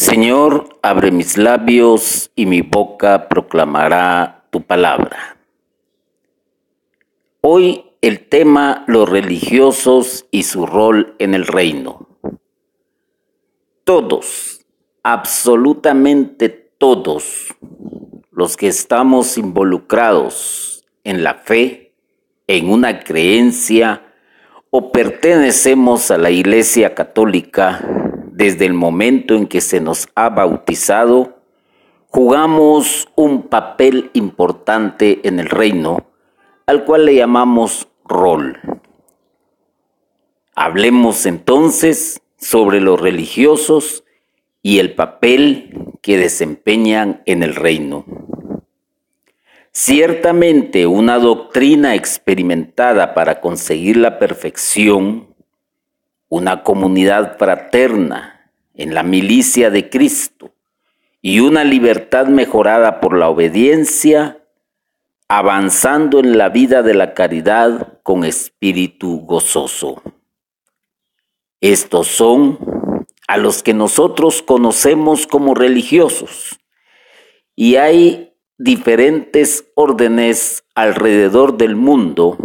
Señor, abre mis labios y mi boca proclamará tu palabra. Hoy el tema los religiosos y su rol en el reino. Todos, absolutamente todos los que estamos involucrados en la fe, en una creencia o pertenecemos a la Iglesia Católica, desde el momento en que se nos ha bautizado, jugamos un papel importante en el reino, al cual le llamamos rol. Hablemos entonces sobre los religiosos y el papel que desempeñan en el reino. Ciertamente una doctrina experimentada para conseguir la perfección una comunidad fraterna en la milicia de Cristo y una libertad mejorada por la obediencia, avanzando en la vida de la caridad con espíritu gozoso. Estos son a los que nosotros conocemos como religiosos y hay diferentes órdenes alrededor del mundo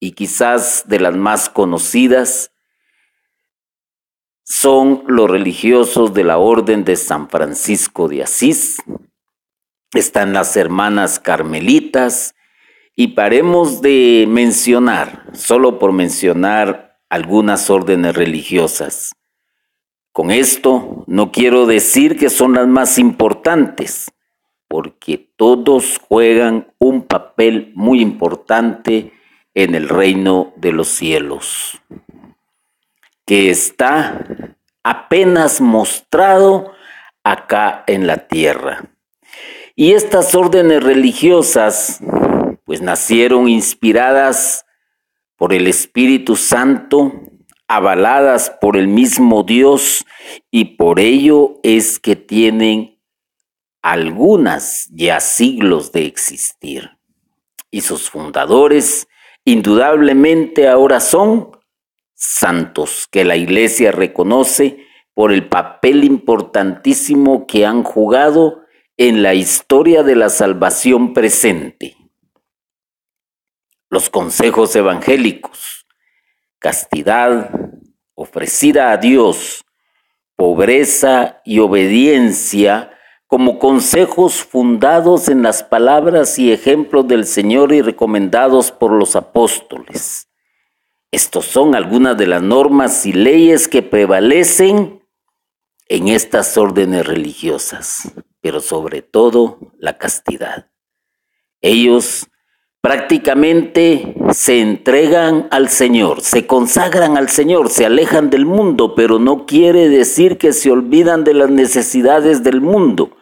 y quizás de las más conocidas son los religiosos de la Orden de San Francisco de Asís, están las hermanas carmelitas, y paremos de mencionar, solo por mencionar algunas órdenes religiosas. Con esto no quiero decir que son las más importantes, porque todos juegan un papel muy importante en el reino de los cielos que está apenas mostrado acá en la tierra. Y estas órdenes religiosas pues nacieron inspiradas por el Espíritu Santo, avaladas por el mismo Dios y por ello es que tienen algunas ya siglos de existir. Y sus fundadores indudablemente ahora son santos que la Iglesia reconoce por el papel importantísimo que han jugado en la historia de la salvación presente. Los consejos evangélicos, castidad ofrecida a Dios, pobreza y obediencia como consejos fundados en las palabras y ejemplos del Señor y recomendados por los apóstoles estos son algunas de las normas y leyes que prevalecen en estas órdenes religiosas, pero sobre todo la castidad. Ellos prácticamente se entregan al Señor, se consagran al Señor, se alejan del mundo, pero no quiere decir que se olvidan de las necesidades del mundo,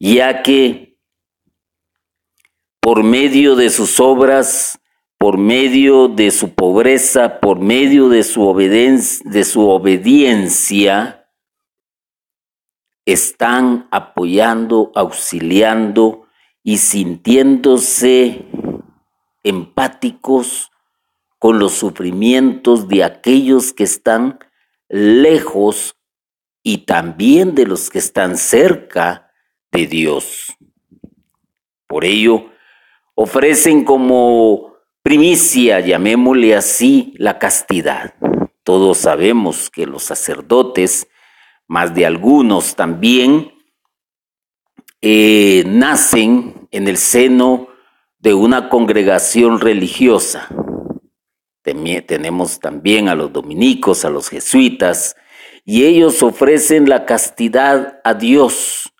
ya que por medio de sus obras por medio de su pobreza, por medio de su, obediencia, están apoyando, auxiliando y sintiéndose empáticos con los sufrimientos de aquellos que están lejos y también de los que están cerca de Dios. Por ello, ofrecen como primicia, llamémosle así, la castidad. Todos sabemos que los sacerdotes, más de algunos también, eh, nacen en el seno de una congregación religiosa. Tenemos también a los dominicos, a los jesuitas, y ellos ofrecen la castidad a Dios,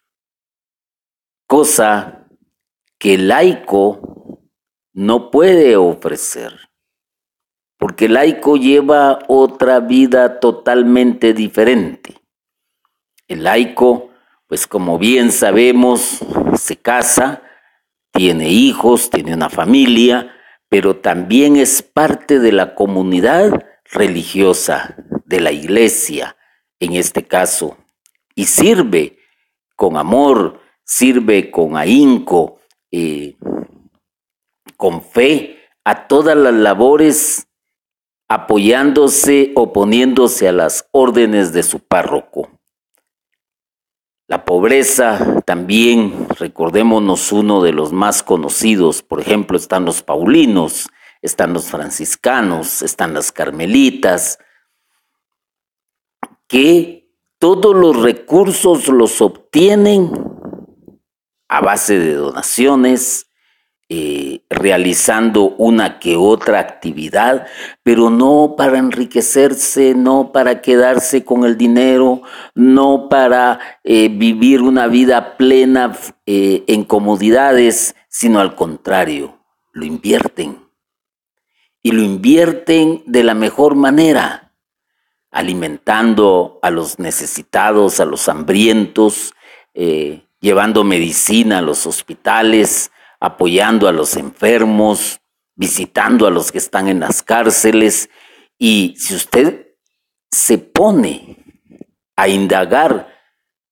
cosa que el laico no puede ofrecer, porque el laico lleva otra vida totalmente diferente. El laico, pues como bien sabemos, se casa, tiene hijos, tiene una familia, pero también es parte de la comunidad religiosa, de la iglesia, en este caso, y sirve con amor, sirve con ahínco, eh, con fe a todas las labores, apoyándose, oponiéndose a las órdenes de su párroco. La pobreza también, recordémonos uno de los más conocidos, por ejemplo, están los paulinos, están los franciscanos, están las carmelitas, que todos los recursos los obtienen a base de donaciones, eh, realizando una que otra actividad, pero no para enriquecerse, no para quedarse con el dinero, no para eh, vivir una vida plena eh, en comodidades, sino al contrario, lo invierten. Y lo invierten de la mejor manera, alimentando a los necesitados, a los hambrientos, llevando medicina a los hospitales, apoyando a los enfermos, visitando a los que están en las cárceles. Y si usted se pone a indagar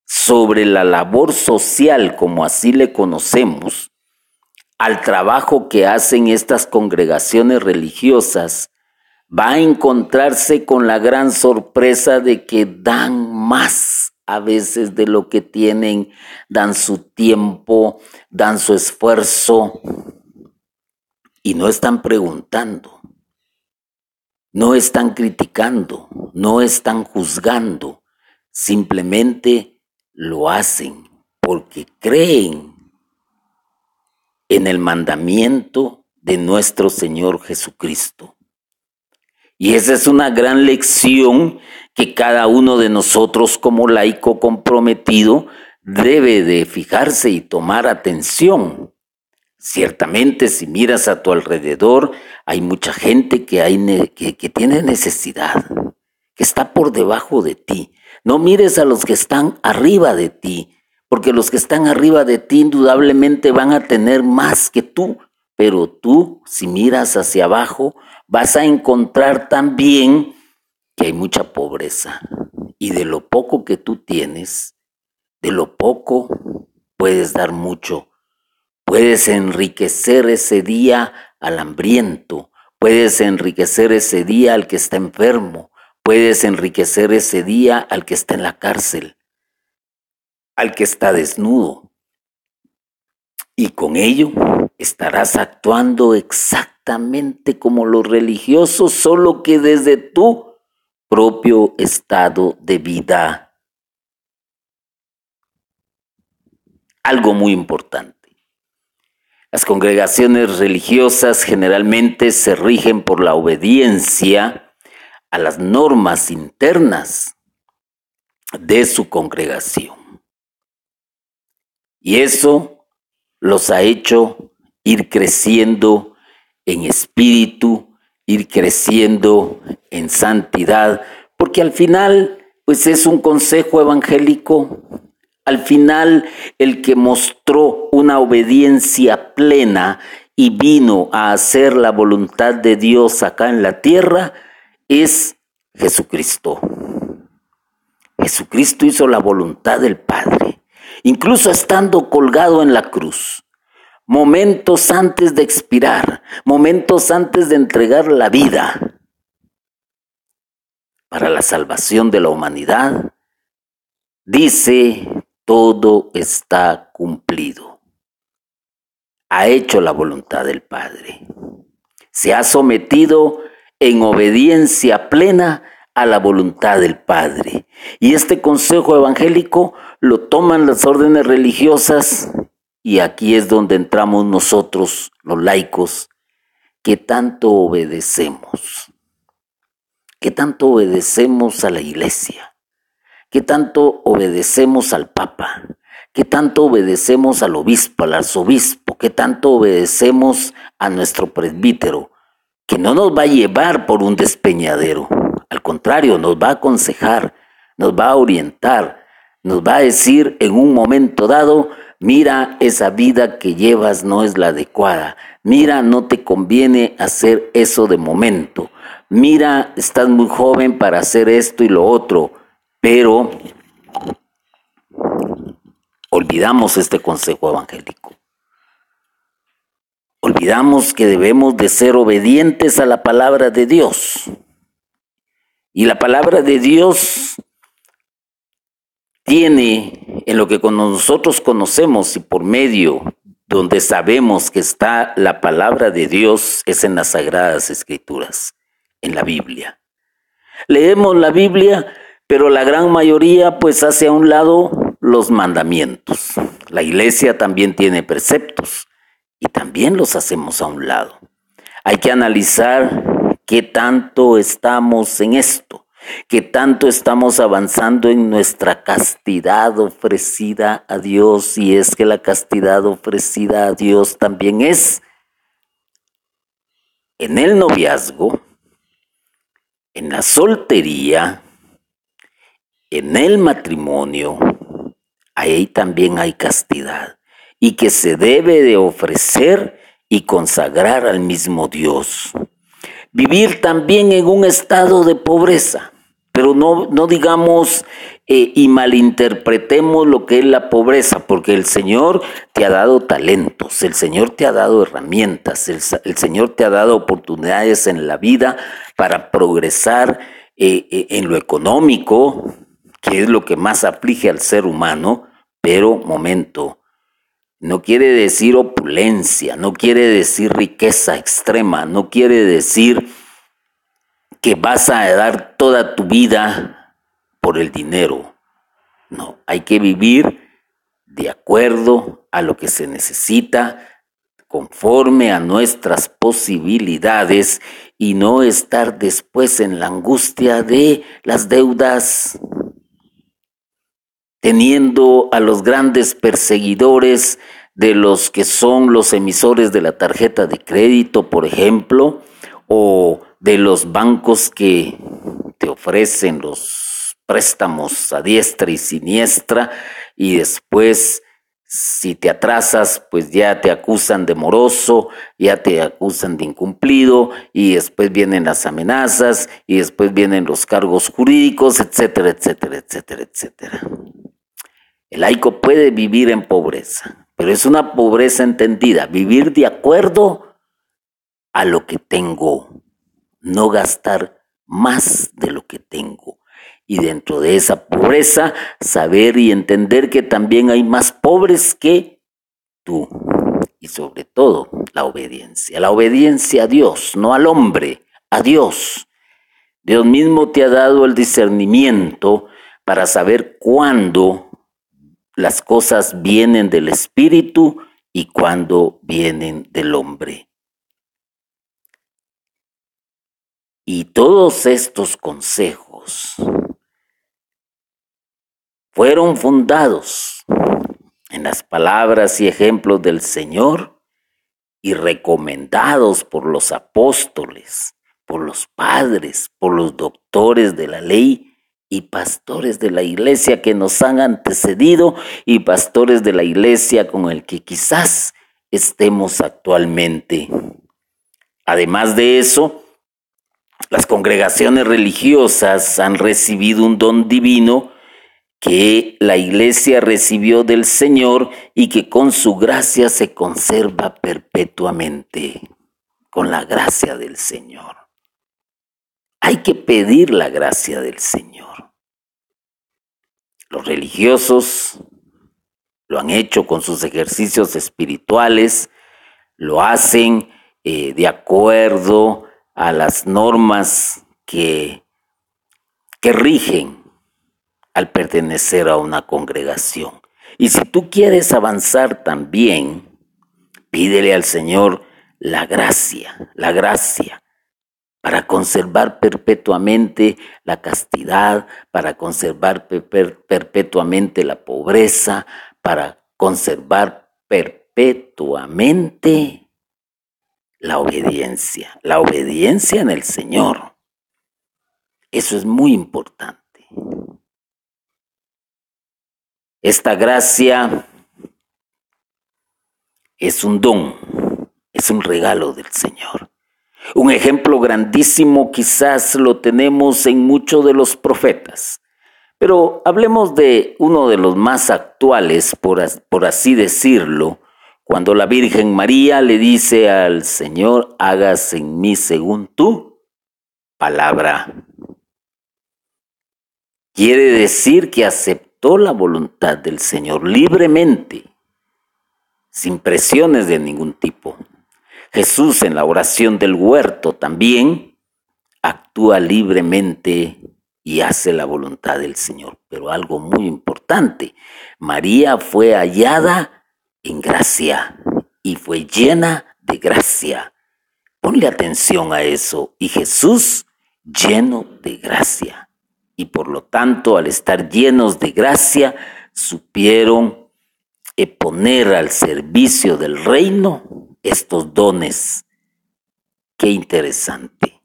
sobre la labor social, como así le conocemos, al trabajo que hacen estas congregaciones religiosas, va a encontrarse con la gran sorpresa de que dan más a veces de lo que tienen, dan su tiempo, dan su esfuerzo y no están preguntando, no están criticando, no están juzgando, simplemente lo hacen porque creen en el mandamiento de nuestro Señor Jesucristo. Y esa es una gran lección que cada uno de nosotros como laico comprometido debe de fijarse y tomar atención. Ciertamente, si miras a tu alrededor, hay mucha gente que, hay que, tiene necesidad, que está por debajo de ti. No mires a los que están arriba de ti, porque los que están arriba de ti indudablemente van a tener más que tú, pero tú, si miras hacia abajo, vas a encontrar también que hay mucha pobreza y de lo poco que tú tienes, de lo poco puedes dar mucho. Puedes enriquecer ese día al hambriento, puedes enriquecer ese día al que está enfermo, puedes enriquecer ese día al que está en la cárcel, al que está desnudo. Y con ello estarás actuando exactamente como los religiosos, solo que desde tú propio estado de vida. Algo muy importante. Las congregaciones religiosas generalmente se rigen por la obediencia a las normas internas de su congregación. Y eso los ha hecho ir creciendo en espíritu, ir creciendo en santidad, porque al final, pues es un consejo evangélico. Al final, el que mostró una obediencia plena y vino a hacer la voluntad de Dios acá en la tierra es Jesucristo. Jesucristo hizo la voluntad del Padre, incluso estando colgado en la cruz momentos antes de expirar, momentos antes de entregar la vida para la salvación de la humanidad, dice, todo está cumplido. Ha hecho la voluntad del Padre. Se ha sometido en obediencia plena a la voluntad del Padre. Y este consejo evangélico lo toman las órdenes religiosas y aquí es donde entramos nosotros, los laicos, que tanto obedecemos, que tanto obedecemos a la iglesia, que tanto obedecemos al Papa, que tanto obedecemos al obispo, al arzobispo, que tanto obedecemos a nuestro presbítero, que no nos va a llevar por un despeñadero, al contrario, nos va a aconsejar, nos va a orientar, nos va a decir en un momento dado, Mira, esa vida que llevas no es la adecuada. Mira, no te conviene hacer eso de momento. Mira, estás muy joven para hacer esto y lo otro. Pero olvidamos este consejo evangélico. Olvidamos que debemos de ser obedientes a la palabra de Dios. Y la palabra de Dios tiene en lo que nosotros conocemos y por medio donde sabemos que está la palabra de Dios es en las sagradas escrituras, en la Biblia. Leemos la Biblia, pero la gran mayoría pues hace a un lado los mandamientos. La iglesia también tiene preceptos y también los hacemos a un lado. Hay que analizar qué tanto estamos en esto, qué tanto estamos avanzando en nuestra castidad ofrecida a Dios y es que la castidad ofrecida a Dios también es en el noviazgo, en la soltería, en el matrimonio, ahí también hay castidad y que se debe de ofrecer y consagrar al mismo Dios. Vivir también en un estado de pobreza, pero no, no digamos eh, y malinterpretemos lo que es la pobreza, porque el Señor te ha dado talentos, el Señor te ha dado herramientas, el, Señor te ha dado oportunidades en la vida para progresar eh, eh, en lo económico, que es lo que más aflige al ser humano, pero momento, no quiere decir opulencia, no quiere decir riqueza extrema, no quiere decir que vas a dar toda tu vida por el dinero. No, hay que vivir de acuerdo a lo que se necesita, conforme a nuestras posibilidades y no estar después en la angustia de las deudas, teniendo a los grandes perseguidores de los que son los emisores de la tarjeta de crédito, por ejemplo, o de los bancos que te ofrecen los préstamos a diestra y siniestra y después si te atrasas, pues ya te acusan de moroso, ya te acusan de incumplido y después vienen las amenazas y después vienen los cargos jurídicos, etcétera, etcétera, etcétera, etcétera. El laico puede vivir en pobreza, pero es una pobreza entendida, vivir de acuerdo a lo que tengo, no gastar más de lo que tengo. Y dentro de esa pobreza, saber y entender que también hay más pobres que tú. Y sobre todo, la obediencia. La obediencia a Dios, no al hombre, a Dios. Dios mismo te ha dado el discernimiento para saber cuándo las cosas vienen del espíritu y cuando vienen del hombre. Y todos estos consejos fueron fundados en las palabras y ejemplos del Señor y recomendados por los apóstoles, por los padres, por los doctores de la ley y pastores de la iglesia que nos han antecedido y pastores de la iglesia con el que quizás estemos actualmente. Además de eso, las congregaciones religiosas han recibido un don divino que la iglesia recibió del Señor y que con su gracia se conserva perpetuamente, con la gracia del Señor. Hay que pedir la gracia del Señor. Los religiosos lo han hecho con sus ejercicios espirituales, lo hacen eh, de acuerdo a las normas que, que rigen al pertenecer a una congregación. Y si tú quieres avanzar también, pídele al Señor la gracia, la gracia para conservar perpetuamente la castidad, para conservar perpetuamente la pobreza, para conservar perpetuamente la obediencia, la obediencia en el Señor. Eso es muy importante. Esta gracia es un don, es un regalo del Señor. Un ejemplo grandísimo quizás lo tenemos en muchos de los profetas, pero hablemos de uno de los más actuales, por, así decirlo, cuando la Virgen María le dice al Señor, hagas en mí según tu palabra. Quiere decir que aceptó la voluntad del Señor libremente, sin presiones de ningún tipo. Jesús en la oración del huerto también actúa libremente y hace la voluntad del Señor. Pero algo muy importante, María fue hallada en gracia y fue llena de gracia. Ponle atención a eso. Y Jesús lleno de gracia. Y por lo tanto, al estar llenos de gracia, supieron poner al servicio del reino estos dones. Qué interesante.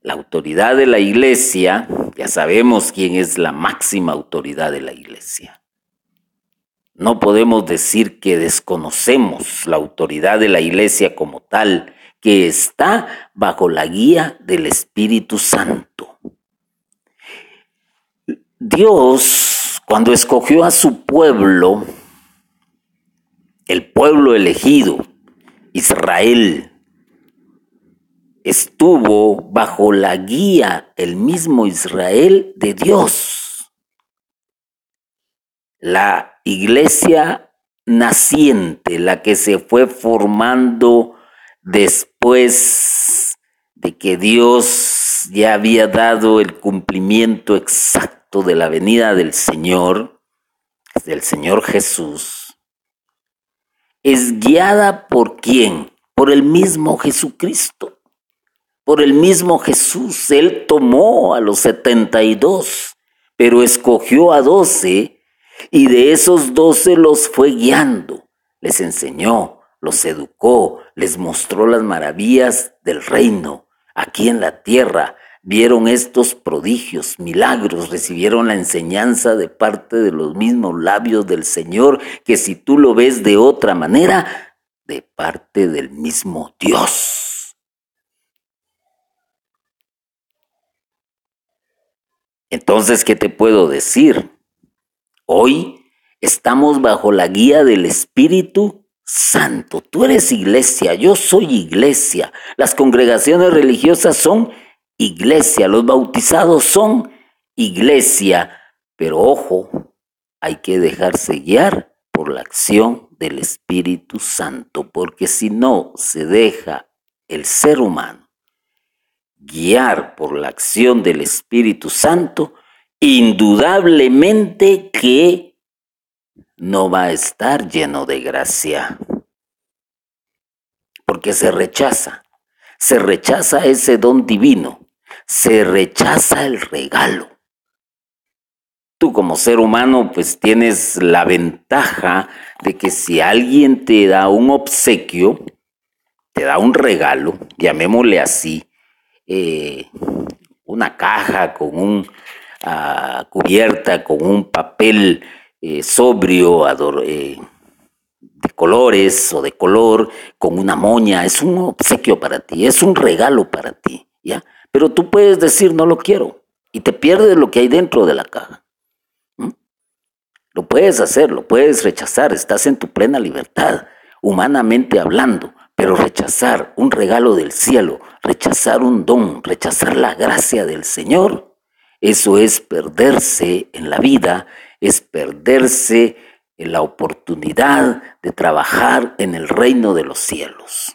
La autoridad de la iglesia, ya sabemos quién es la máxima autoridad de la iglesia. No podemos decir que desconocemos la autoridad de la iglesia como tal, que está bajo la guía del Espíritu Santo. Dios, cuando escogió a su pueblo, el pueblo elegido, Israel, estuvo bajo la guía, el mismo Israel, de Dios. La iglesia naciente, la que se fue formando después de que Dios ya había dado el cumplimiento exacto de la venida del Señor, del Señor Jesús, es guiada por quién? Por el mismo Jesucristo. Por el mismo Jesús. Él tomó a los setenta y dos, pero escogió a doce y de esos doce los fue guiando. Les enseñó, los educó, les mostró las maravillas del reino. Aquí en la tierra vieron estos prodigios, milagros, recibieron la enseñanza de parte de los mismos labios del Señor, que si tú lo ves de otra manera, de parte del mismo Dios. Entonces, ¿qué te puedo decir? Hoy estamos bajo la guía del Espíritu Santo. Tú eres iglesia, yo soy iglesia. Las congregaciones religiosas son iglesia, los bautizados son iglesia. Pero ojo, hay que dejarse guiar por la acción del Espíritu Santo, porque si no se deja el ser humano guiar por la acción del Espíritu Santo, indudablemente que no va a estar lleno de gracia, porque se rechaza, se rechaza ese don divino, se rechaza el regalo. Tú como ser humano pues tienes la ventaja de que si alguien te da un obsequio, te da un regalo, llamémosle así, eh, una caja con un ah, cubierta con un papel eh, sobrio eh, de colores o de color, con una moña, es un obsequio para ti, es un regalo para ti, ¿ya? Pero tú puedes decir no lo quiero y te pierdes lo que hay dentro de la caja. Lo puedes hacer, lo puedes rechazar, estás en tu plena libertad, humanamente hablando, pero rechazar un regalo del cielo, rechazar un don, rechazar la gracia del Señor, eso es perderse en la vida, es perderse en la oportunidad de trabajar en el reino de los cielos.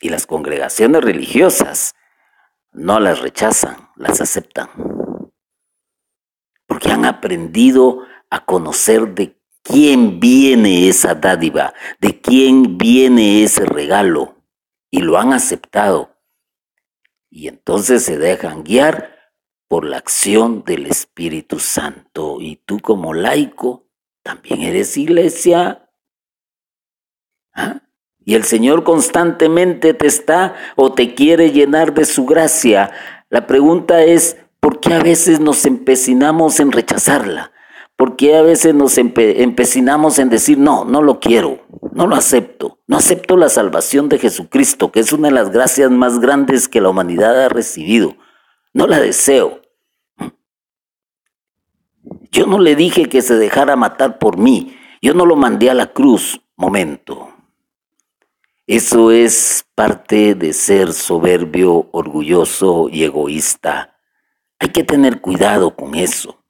Y las congregaciones religiosas no las rechazan, las aceptan. Porque han aprendido a conocer de quién viene esa dádiva, de quién viene ese regalo, y lo han aceptado. Y entonces se dejan guiar por la acción del Espíritu Santo. Y tú como laico, también eres iglesia. ¿Ah? Y el Señor constantemente te está o te quiere llenar de su gracia. La pregunta es, ¿por qué a veces nos empecinamos en rechazarla? ¿Por qué a veces nos empecinamos en decir, no, no lo quiero, no lo acepto, no acepto la salvación de Jesucristo, que es una de las gracias más grandes que la humanidad ha recibido? No la deseo. Yo no le dije que se dejara matar por mí, yo no lo mandé a la cruz. Momento. Eso es parte de ser soberbio, orgulloso y egoísta. Hay que tener cuidado con eso.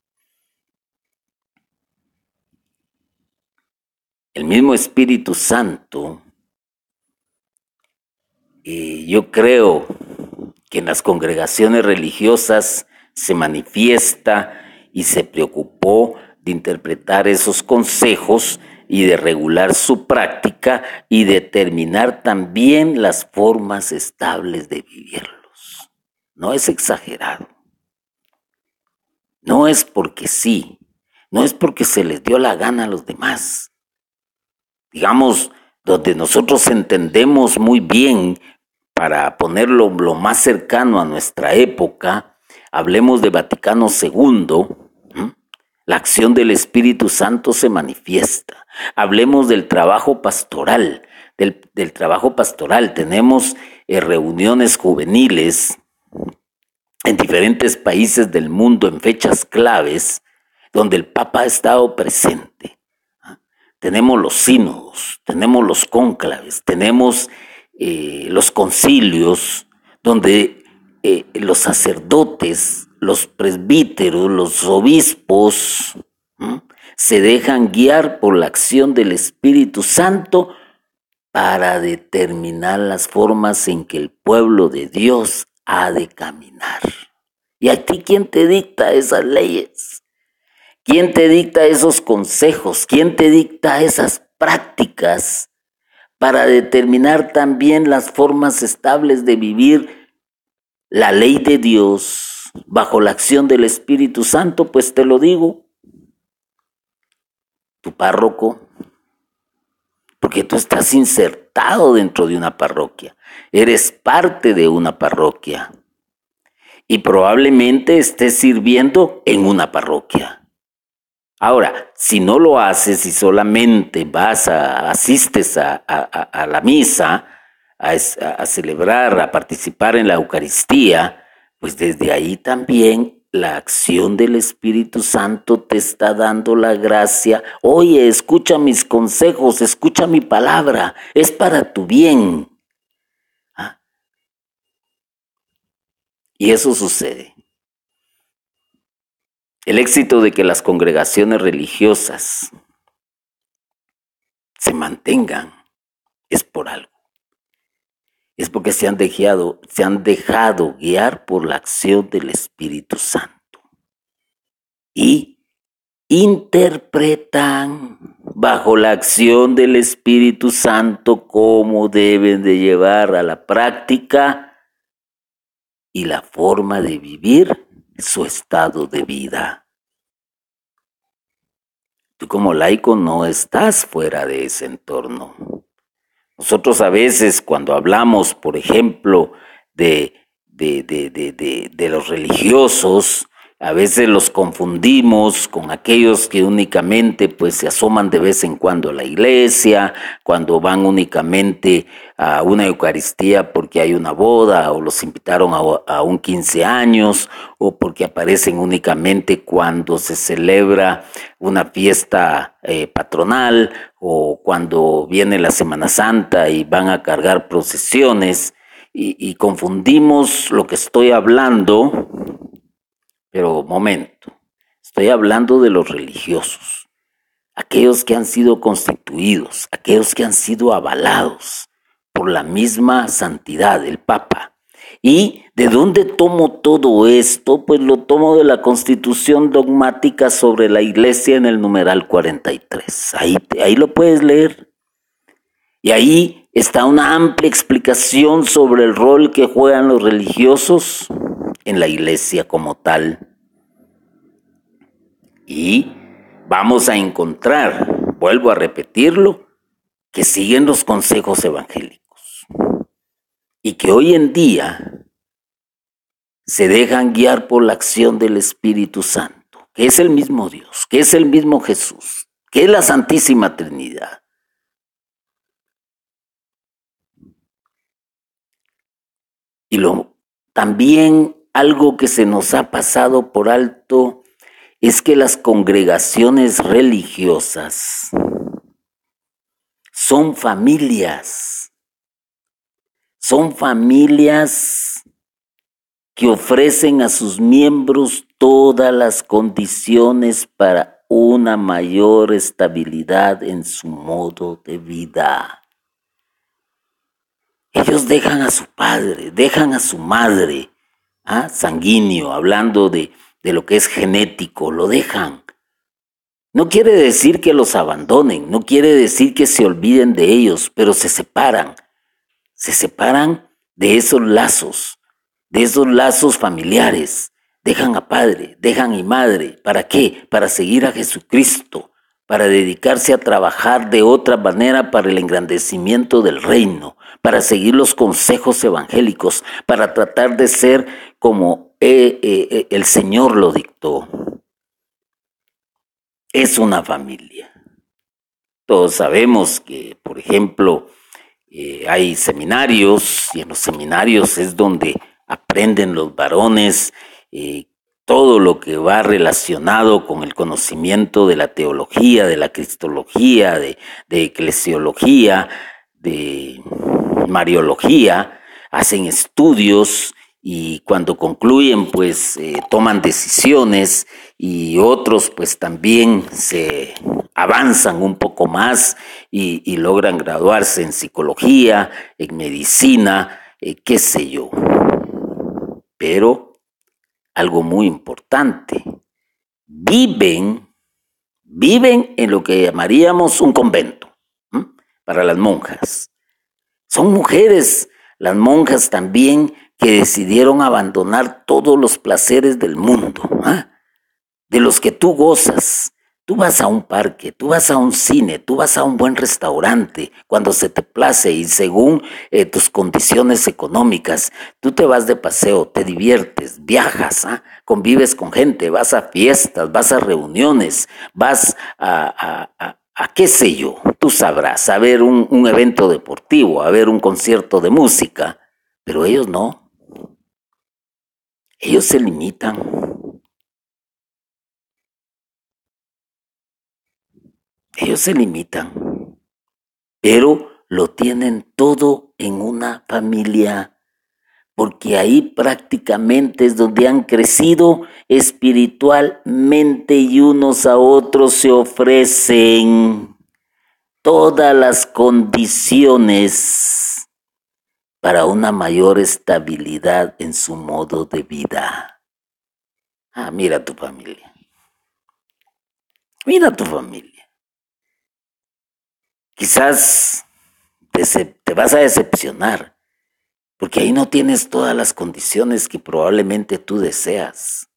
El mismo Espíritu Santo, eh, yo creo que en las congregaciones religiosas se manifiesta y se preocupó de interpretar esos consejos y de regular su práctica y determinar también las formas estables de vivirlos. No es exagerado. No es porque sí, no es porque se les dio la gana a los demás. Digamos, donde nosotros entendemos muy bien, para ponerlo lo más cercano a nuestra época, hablemos de Vaticano II, la acción del Espíritu Santo se manifiesta. Hablemos del trabajo pastoral, del, trabajo pastoral. Tenemos eh, reuniones juveniles en diferentes países del mundo en fechas claves donde el Papa ha estado presente. Tenemos los sínodos, tenemos los cónclaves, tenemos eh, los concilios, donde eh, los sacerdotes, los presbíteros, los obispos, se dejan guiar por la acción del Espíritu Santo para determinar las formas en que el pueblo de Dios ha de caminar. ¿Y a ti quién te dicta esas leyes? ¿Quién te dicta esos consejos? ¿Quién te dicta esas prácticas para determinar también las formas estables de vivir la ley de Dios bajo la acción del Espíritu Santo? Pues te lo digo, tu párroco, porque tú estás insertado dentro de una parroquia, eres parte de una parroquia y probablemente estés sirviendo en una parroquia. Ahora, si no lo haces y solamente vas a, asistes a, la misa, a, a celebrar, a participar en la Eucaristía, pues desde ahí también la acción del Espíritu Santo te está dando la gracia. Oye, escucha mis consejos, escucha mi palabra, es para tu bien. ¿Ah? Y eso sucede. El éxito de que las congregaciones religiosas se mantengan es por algo. Es porque se han dejado, se han dejado guiar por la acción del Espíritu Santo. Y interpretan bajo la acción del Espíritu Santo cómo deben de llevar a la práctica y la forma de vivir su estado de vida. Tú como laico no estás fuera de ese entorno. Nosotros a veces cuando hablamos, por ejemplo, de, de, los religiosos, a veces los confundimos con aquellos que únicamente pues se asoman de vez en cuando a la iglesia, cuando van únicamente a una Eucaristía porque hay una boda o los invitaron a, un 15 años o porque aparecen únicamente cuando se celebra una fiesta eh, patronal o cuando viene la Semana Santa y van a cargar procesiones. Y confundimos lo que estoy hablando pero momento, estoy hablando de los religiosos, aquellos que han sido constituidos, aquellos que han sido avalados por la misma santidad del Papa. ¿Y de dónde tomo todo esto? Pues lo tomo de la constitución dogmática sobre la iglesia en el numeral 43. Ahí, ahí lo puedes leer. Y ahí está una amplia explicación sobre el rol que juegan los religiosos en la iglesia como tal. Y vamos a encontrar, vuelvo a repetirlo, que siguen los consejos evangélicos y que hoy en día se dejan guiar por la acción del Espíritu Santo, que es el mismo Dios, que es el mismo Jesús, que es la Santísima Trinidad. Y lo, también algo que se nos ha pasado por alto es que las congregaciones religiosas son familias, son familias que ofrecen a sus miembros todas las condiciones para una mayor estabilidad en su modo de vida. Ellos dejan a su padre, dejan a su madre, ¿ah? sanguíneo, hablando de, de lo que es genético, lo dejan. No quiere decir que los abandonen, no quiere decir que se olviden de ellos, pero se separan. Se separan de esos lazos, de esos lazos familiares. Dejan a padre, dejan a madre. ¿Para qué? Para seguir a Jesucristo, para dedicarse a trabajar de otra manera para el engrandecimiento del reino, para seguir los consejos evangélicos, para tratar de ser como eh, eh, eh, el Señor lo dictó. Es una familia. Todos sabemos que, por ejemplo, hay seminarios y en los seminarios es donde aprenden los varones todo lo que va relacionado con el conocimiento de la teología, de la cristología, de, de eclesiología, de mariología, hacen estudios y cuando concluyen pues eh, toman decisiones y otros pues también se avanzan un poco más y, logran graduarse en psicología, en medicina, eh, qué sé yo. Pero algo muy importante, viven, viven en lo que llamaríamos un convento para las monjas. Son mujeres, las monjas también, que decidieron abandonar todos los placeres del mundo, ¿ah? de los que tú gozas. Tú vas a un parque, tú vas a un cine, tú vas a un buen restaurante cuando se te place y según eh, tus condiciones económicas. Tú te vas de paseo, te diviertes, viajas, ¿ah? convives con gente, vas a fiestas, vas a reuniones, vas a, qué sé yo, tú sabrás, a ver un, un evento deportivo, a ver un concierto de música, pero ellos no. Ellos se limitan. Ellos se limitan, pero lo tienen todo en una familia porque ahí prácticamente es donde han crecido espiritualmente y unos a otros se ofrecen todas las condiciones para una mayor estabilidad en su modo de vida. Ah, mira tu familia. Mira tu familia. Quizás te, vas a decepcionar porque ahí no tienes todas las condiciones que probablemente tú deseas.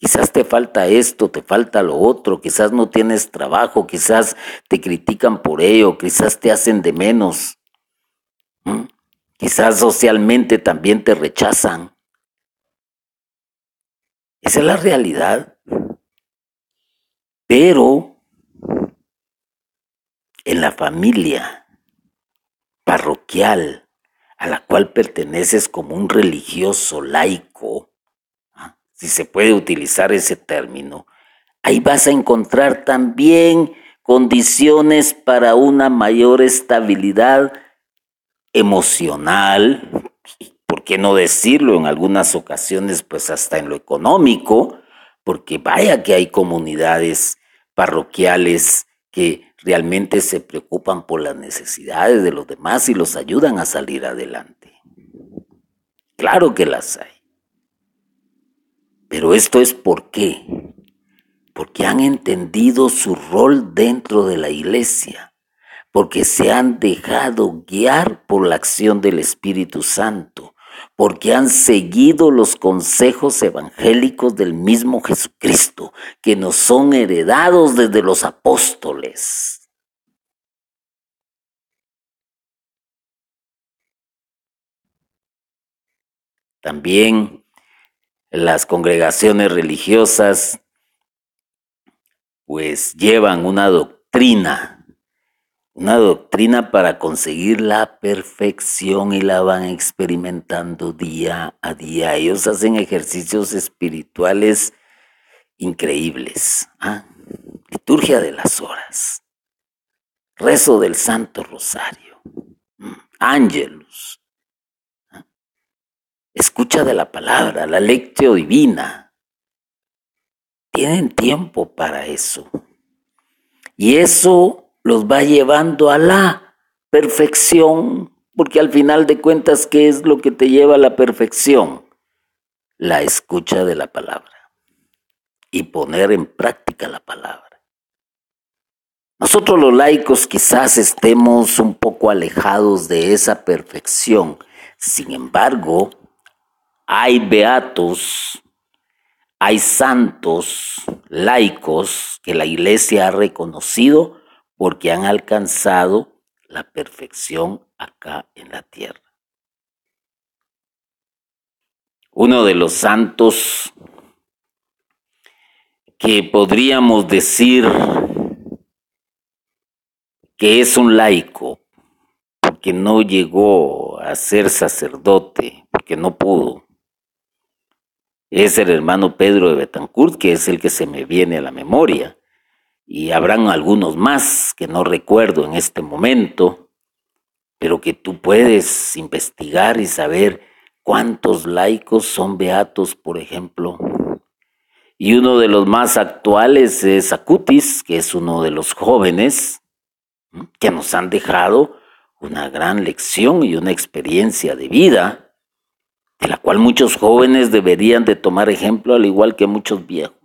Quizás te falta esto, te falta lo otro, quizás no tienes trabajo, quizás te critican por ello, quizás te hacen de menos. Quizás socialmente también te rechazan. Esa es la realidad. Pero en la familia parroquial a la cual perteneces como un religioso laico. Si se puede utilizar ese término, ahí vas a encontrar también condiciones para una mayor estabilidad emocional, ¿por qué no decirlo en algunas ocasiones, pues hasta en lo económico? Porque vaya que hay comunidades parroquiales que realmente se preocupan por las necesidades de los demás y los ayudan a salir adelante. Claro que las hay. Pero esto es por qué. Porque han entendido su rol dentro de la iglesia, porque se han dejado guiar por la acción del Espíritu Santo, porque han seguido los consejos evangélicos del mismo Jesucristo, que nos son heredados desde los apóstoles. También las congregaciones religiosas pues llevan una doctrina una doctrina para conseguir la perfección y la van experimentando día a día. Ellos hacen ejercicios espirituales increíbles. ¿ah? Liturgia de las horas, rezo del Santo Rosario, ángelus, ¿ah? Escucha de la palabra, la lectio divina, tienen tiempo para eso. Y eso los va llevando a la perfección, porque al final de cuentas, ¿qué es lo que te lleva a la perfección? La escucha de la palabra y poner en práctica la palabra. Nosotros los laicos quizás estemos un poco alejados de esa perfección. Sin embargo, hay beatos, hay santos laicos que la iglesia ha reconocido porque han alcanzado la perfección acá en la tierra. Uno de los santos que podríamos decir que es un laico, porque no llegó a ser sacerdote, porque no pudo. Es el hermano Pedro de Betancourt, que es el que se me viene a la memoria. Y habrán algunos más que no recuerdo en este momento, pero que tú puedes investigar y saber cuántos laicos son beatos, por ejemplo. Y uno de los más actuales es Acutis, que es uno de los jóvenes que nos han dejado una gran lección y una experiencia de vida, de la cual muchos jóvenes deberían de tomar ejemplo, al igual que muchos viejos.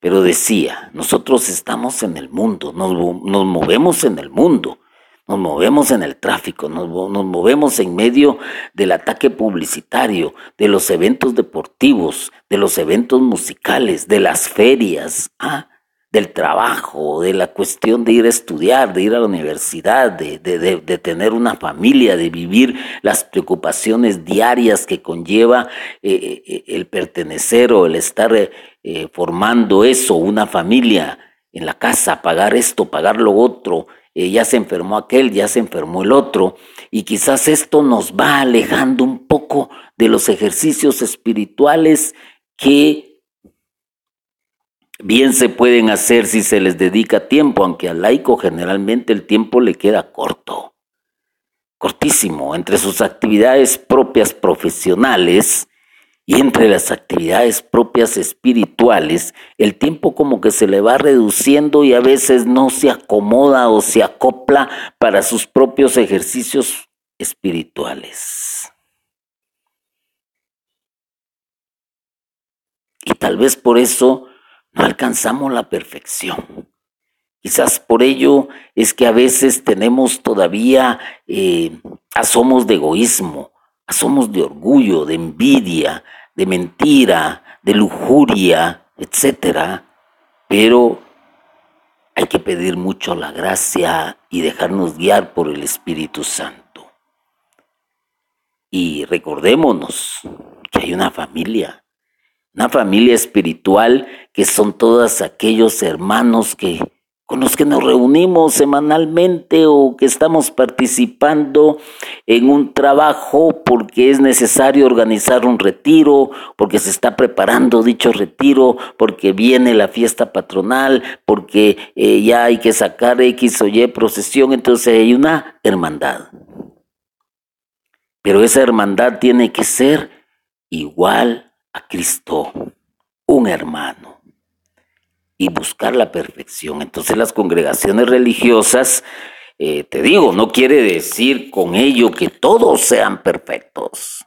Pero decía, nosotros estamos en el mundo, nos, movemos en el mundo, nos movemos en el tráfico, nos, nos, movemos en medio del ataque publicitario, de los eventos deportivos, de los eventos musicales, de las ferias. ¿ah? Del trabajo, de la cuestión de ir a estudiar, de ir a la universidad, de, tener una familia, de vivir las preocupaciones diarias que conlleva eh, eh, el pertenecer o el estar eh, formando eso, una familia en la casa, pagar esto, pagar lo otro, ya se enfermó aquel, ya se enfermó el otro, y quizás esto nos va alejando un poco de los ejercicios espirituales que bien se pueden hacer si se les dedica tiempo, aunque al laico generalmente el tiempo le queda corto, cortísimo, entre sus actividades propias profesionales y entre las actividades propias espirituales, el tiempo como que se le va reduciendo y a veces no se acomoda o se acopla para sus propios ejercicios espirituales. Y tal vez por eso no alcanzamos la perfección. Quizás por ello es que a veces tenemos todavía eh, asomos de egoísmo, asomos de orgullo, de envidia, de mentira, de lujuria, etc. Pero hay que pedir mucho la gracia y dejarnos guiar por el Espíritu Santo. Y recordémonos que hay una familia, una familia espiritual que son todos aquellos hermanos que con los que nos reunimos semanalmente o que estamos participando en un trabajo porque es necesario organizar un retiro, porque se está preparando dicho retiro, porque viene la fiesta patronal, porque eh, ya hay que sacar X o Y procesión, entonces hay una hermandad. Pero esa hermandad tiene que ser igual a Cristo, un hermano, y buscar la perfección. Entonces las congregaciones religiosas, eh, te digo, no quiere decir con ello que todos sean perfectos,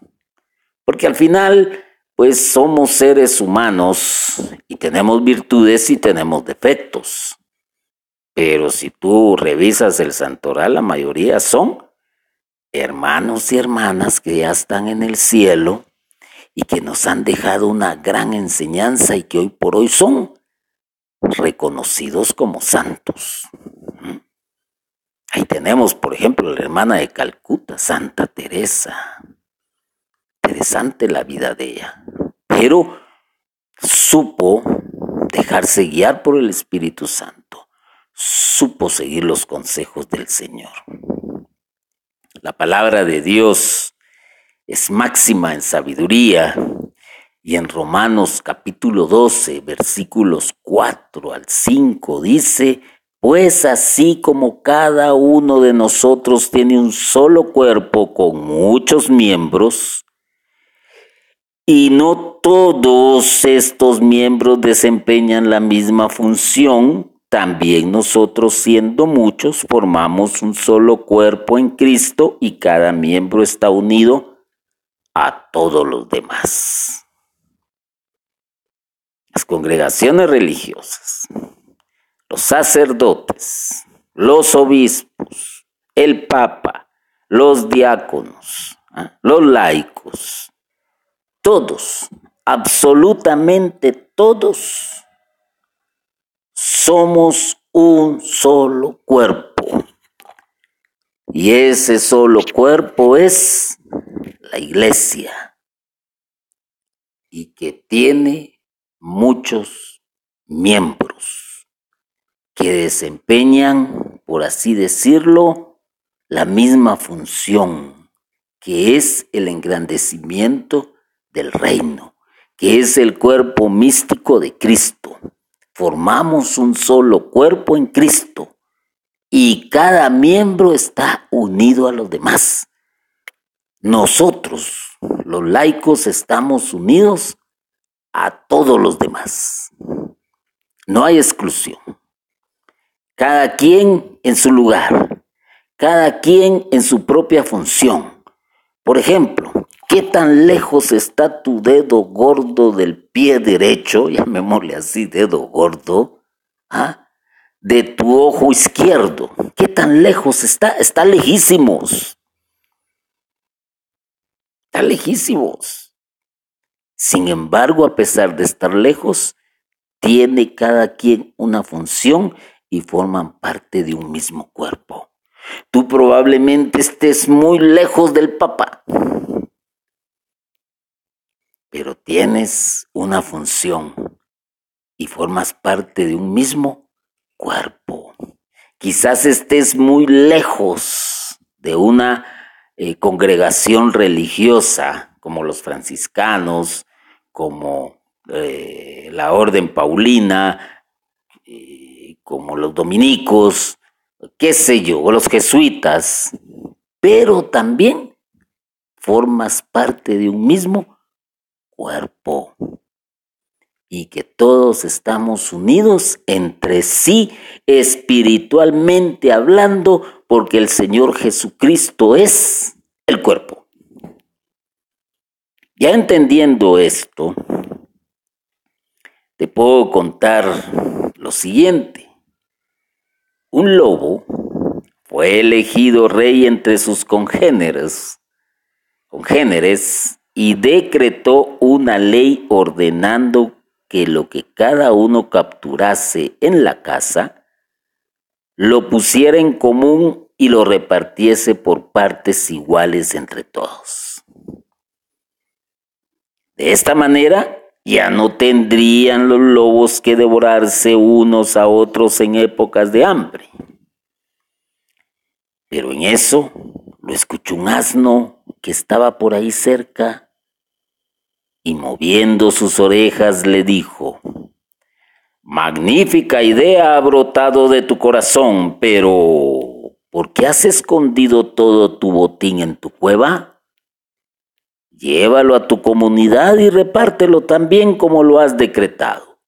porque al final, pues somos seres humanos y tenemos virtudes y tenemos defectos. Pero si tú revisas el santoral, la mayoría son hermanos y hermanas que ya están en el cielo y que nos han dejado una gran enseñanza y que hoy por hoy son reconocidos como santos. Ahí tenemos, por ejemplo, la hermana de Calcuta, Santa Teresa. Interesante la vida de ella, pero supo dejarse guiar por el Espíritu Santo, supo seguir los consejos del Señor. La palabra de Dios es máxima en sabiduría. Y en Romanos capítulo 12, versículos 4 al 5 dice, pues así como cada uno de nosotros tiene un solo cuerpo con muchos miembros, Y no todos estos miembros desempeñan la misma función. También nosotros, siendo muchos, formamos un solo cuerpo en Cristo y cada miembro está unido a todos los demás. Las congregaciones religiosas, los sacerdotes, los obispos, el papa, los diáconos, ¿ah? los laicos, todos, absolutamente todos, somos un solo cuerpo. Y ese solo cuerpo es la iglesia. Y que tiene muchos miembros que desempeñan, por así decirlo, la misma función, que es el engrandecimiento del reino, que es el cuerpo místico de Cristo. Formamos un solo cuerpo en Cristo y cada miembro está unido a los demás. Nosotros, los laicos, estamos unidos a todos los demás. No hay exclusión. Cada quien en su lugar, cada quien en su propia función. Por ejemplo, ¿Qué tan lejos está tu dedo gordo del pie derecho, llamémosle así, dedo gordo, ¿ah? De tu ojo izquierdo? ¿Qué tan lejos está? Está lejísimos. Está lejísimos. Sin embargo, a pesar de estar lejos, tiene cada quien una función y forman parte de un mismo cuerpo. Tú probablemente estés muy lejos del papá pero tienes una función y formas parte de un mismo cuerpo. Quizás estés muy lejos de una eh, congregación religiosa como los franciscanos, como eh, la orden paulina, eh, como los dominicos, qué sé yo, o los jesuitas, pero también formas parte de un mismo cuerpo y que todos estamos unidos entre sí espiritualmente hablando porque el Señor Jesucristo es el cuerpo. Ya entendiendo esto, te puedo contar lo siguiente. Un lobo fue elegido rey entre sus congéneres, congéneres y decretó una ley ordenando que lo que cada uno capturase en la casa, lo pusiera en común y lo repartiese por partes iguales entre todos. De esta manera, ya no tendrían los lobos que devorarse unos a otros en épocas de hambre. Pero en eso lo escuchó un asno que estaba por ahí cerca y moviendo sus orejas le dijo, Magnífica idea ha brotado de tu corazón, pero ¿por qué has escondido todo tu botín en tu cueva? Llévalo a tu comunidad y repártelo también como lo has decretado.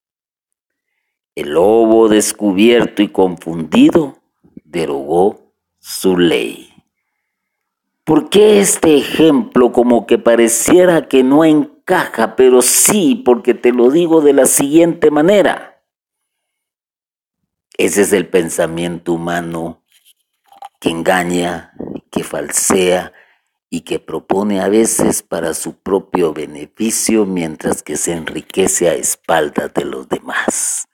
El lobo descubierto y confundido derogó su ley. ¿Por qué este ejemplo como que pareciera que no encaja, pero sí, porque te lo digo de la siguiente manera? Ese es el pensamiento humano que engaña, que falsea y que propone a veces para su propio beneficio mientras que se enriquece a espaldas de los demás.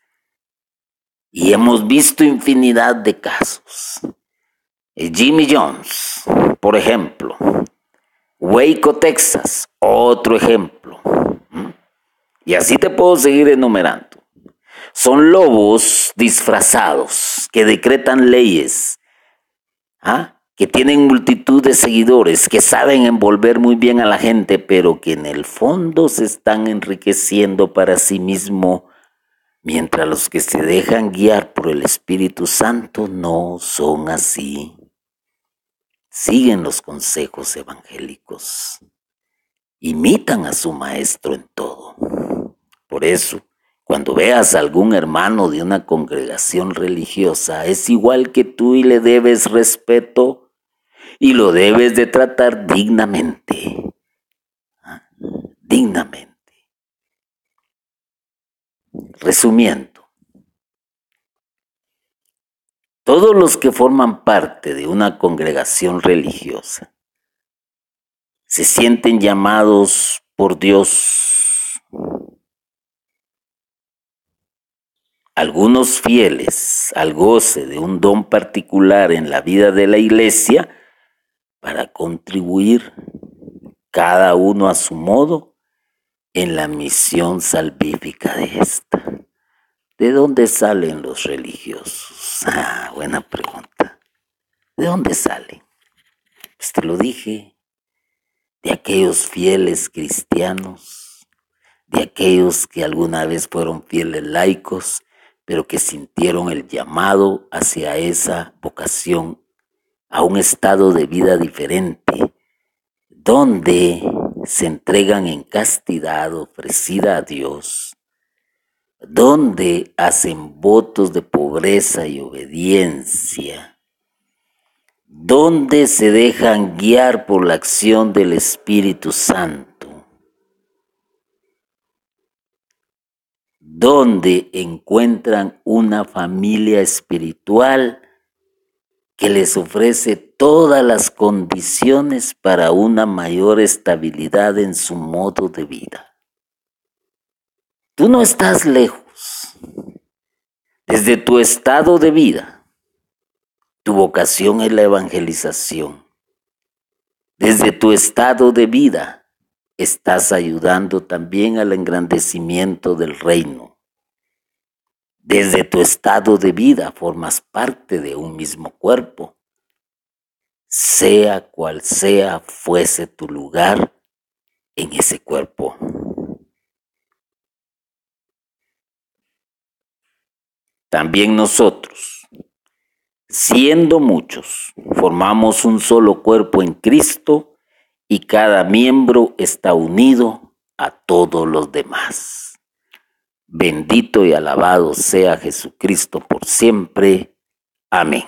Y hemos visto infinidad de casos. Jimmy Jones, por ejemplo. Waco, Texas, otro ejemplo. ¿Mm? Y así te puedo seguir enumerando. Son lobos disfrazados que decretan leyes, ¿ah? que tienen multitud de seguidores, que saben envolver muy bien a la gente, pero que en el fondo se están enriqueciendo para sí mismo, mientras los que se dejan guiar por el Espíritu Santo no son así siguen los consejos evangélicos imitan a su maestro en todo. Por eso, cuando veas a algún hermano de una congregación religiosa, es igual que tú y le debes respeto y lo debes de tratar dignamente. ¿Ah? Dignamente. Resumiendo, todos los que forman parte de una congregación religiosa se sienten llamados por Dios. Algunos fieles al goce de un don particular en la vida de la iglesia para contribuir cada uno a su modo en la misión salvífica de esta. ¿De dónde salen los religiosos? Ah, buena pregunta. ¿De dónde salen? Pues te lo dije, de aquellos fieles cristianos, de aquellos que alguna vez fueron fieles laicos, pero que sintieron el llamado hacia esa vocación, a un estado de vida diferente, donde se entregan en castidad ofrecida a Dios, donde hacen votos de pobreza y obediencia, donde se dejan guiar por la acción del Espíritu Santo, donde encuentran una familia espiritual que les ofrece todas las condiciones para una mayor estabilidad en su modo de vida. Tú no estás lejos. Desde tu estado de vida, tu vocación es la evangelización. Desde tu estado de vida estás ayudando también al engrandecimiento del reino. Desde tu estado de vida formas parte de un mismo cuerpo. Sea cual sea fuese tu lugar en ese cuerpo. También nosotros siendo muchos, formamos un solo cuerpo en Cristo y cada miembro está unido a todos los demás. Bendito y alabado sea Jesucristo por siempre. Amén.